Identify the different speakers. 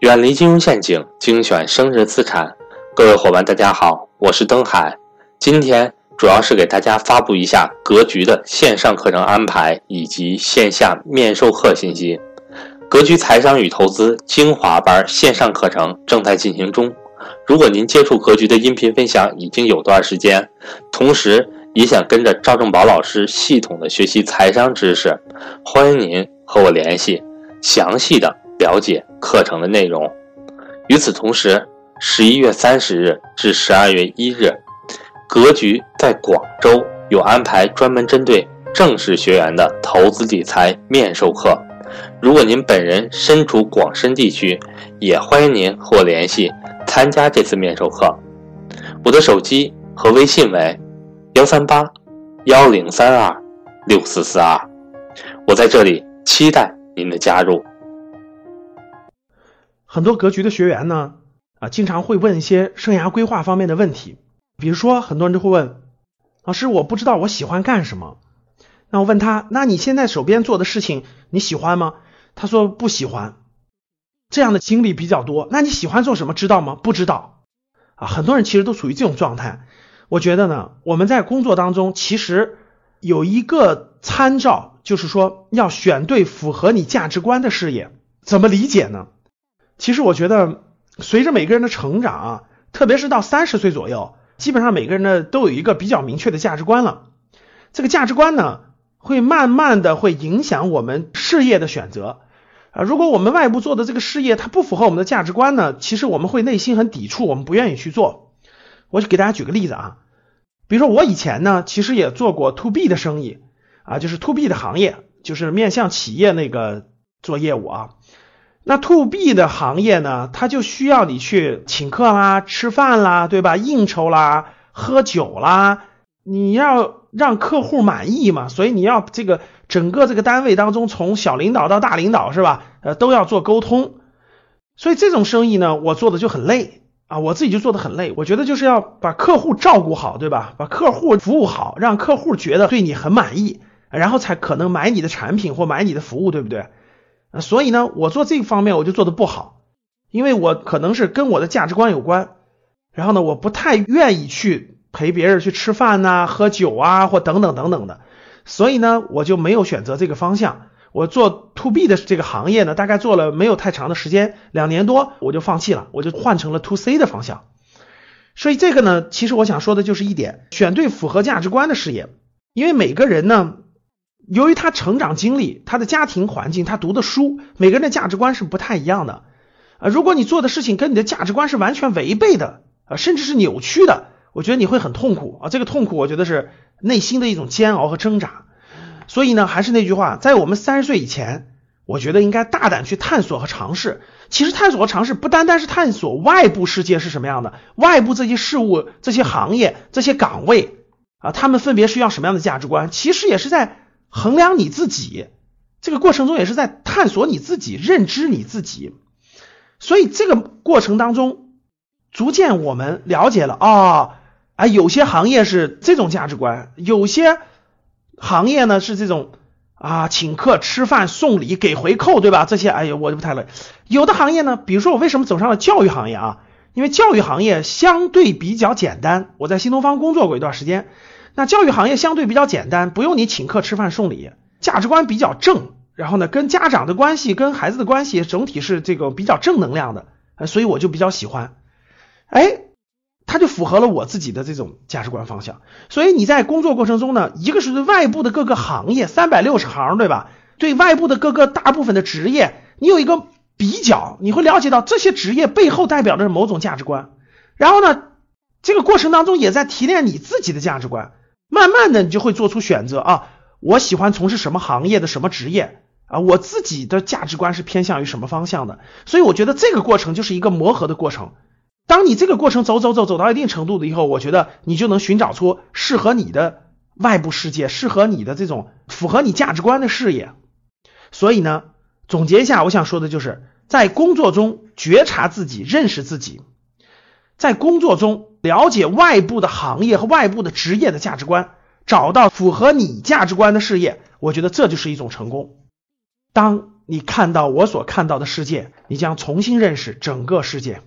Speaker 1: 远离金融陷阱，精选升值资产。各位伙伴，大家好，我是登海。今天主要是给大家发布一下格局的线上课程安排以及线下面授课信息。格局财商与投资精华班线上课程正在进行中。如果您接触格局的音频分享已经有段时间，同时也想跟着赵正宝老师系统的学习财商知识，欢迎您和我联系，详细的了解课程的内容。与此同时，十一月三十日至十二月一日。格局在广州有安排专门针对正式学员的投资理财面授课，如果您本人身处广深地区，也欢迎您和我联系参加这次面授课。我的手机和微信为幺三八幺零三二六四四二，我在这里期待您的加入。
Speaker 2: 很多格局的学员呢，啊，经常会问一些生涯规划方面的问题。比如说，很多人就会问老师，我不知道我喜欢干什么。那我问他，那你现在手边做的事情你喜欢吗？他说不喜欢。这样的经历比较多。那你喜欢做什么？知道吗？不知道。啊，很多人其实都处于这种状态。我觉得呢，我们在工作当中其实有一个参照，就是说要选对符合你价值观的事业。怎么理解呢？其实我觉得，随着每个人的成长，特别是到三十岁左右。基本上每个人呢都有一个比较明确的价值观了，这个价值观呢会慢慢的会影响我们事业的选择啊。如果我们外部做的这个事业它不符合我们的价值观呢，其实我们会内心很抵触，我们不愿意去做。我就给大家举个例子啊，比如说我以前呢其实也做过 to B 的生意啊，就是 to B 的行业，就是面向企业那个做业务啊。那 to B 的行业呢，它就需要你去请客啦、吃饭啦，对吧？应酬啦、喝酒啦，你要让客户满意嘛，所以你要这个整个这个单位当中，从小领导到大领导是吧？呃，都要做沟通。所以这种生意呢，我做的就很累啊，我自己就做的很累。我觉得就是要把客户照顾好，对吧？把客户服务好，让客户觉得对你很满意，然后才可能买你的产品或买你的服务，对不对？所以呢，我做这方面我就做的不好，因为我可能是跟我的价值观有关。然后呢，我不太愿意去陪别人去吃饭呐、喝酒啊，或等等等等的。所以呢，我就没有选择这个方向。我做 to B 的这个行业呢，大概做了没有太长的时间，两年多我就放弃了，我就换成了 to C 的方向。所以这个呢，其实我想说的就是一点：选对符合价值观的事业，因为每个人呢。由于他成长经历、他的家庭环境、他读的书，每个人的价值观是不太一样的啊。如果你做的事情跟你的价值观是完全违背的啊，甚至是扭曲的，我觉得你会很痛苦啊。这个痛苦，我觉得是内心的一种煎熬和挣扎。所以呢，还是那句话，在我们三十岁以前，我觉得应该大胆去探索和尝试。其实探索和尝试不单单是探索外部世界是什么样的，外部这些事物、这些行业、这些岗位啊，他们分别需要什么样的价值观，其实也是在。衡量你自己，这个过程中也是在探索你自己、认知你自己，所以这个过程当中，逐渐我们了解了啊，啊，有些行业是这种价值观，有些行业呢是这种啊，请客吃饭、送礼、给回扣，对吧？这些哎呀，我就不太乐意。有的行业呢，比如说我为什么走上了教育行业啊？因为教育行业相对比较简单，我在新东方工作过一段时间。那教育行业相对比较简单，不用你请客吃饭送礼，价值观比较正，然后呢，跟家长的关系、跟孩子的关系整体是这个比较正能量的，所以我就比较喜欢。哎，它就符合了我自己的这种价值观方向。所以你在工作过程中呢，一个是对外部的各个行业三百六十行，对吧？对外部的各个大部分的职业，你有一个比较，你会了解到这些职业背后代表的是某种价值观。然后呢，这个过程当中也在提炼你自己的价值观。慢慢的，你就会做出选择啊！我喜欢从事什么行业的什么职业啊？我自己的价值观是偏向于什么方向的？所以我觉得这个过程就是一个磨合的过程。当你这个过程走走走走到一定程度的以后，我觉得你就能寻找出适合你的外部世界，适合你的这种符合你价值观的事业。所以呢，总结一下，我想说的就是在工作中觉察自己，认识自己。在工作中了解外部的行业和外部的职业的价值观，找到符合你价值观的事业，我觉得这就是一种成功。当你看到我所看到的世界，你将重新认识整个世界。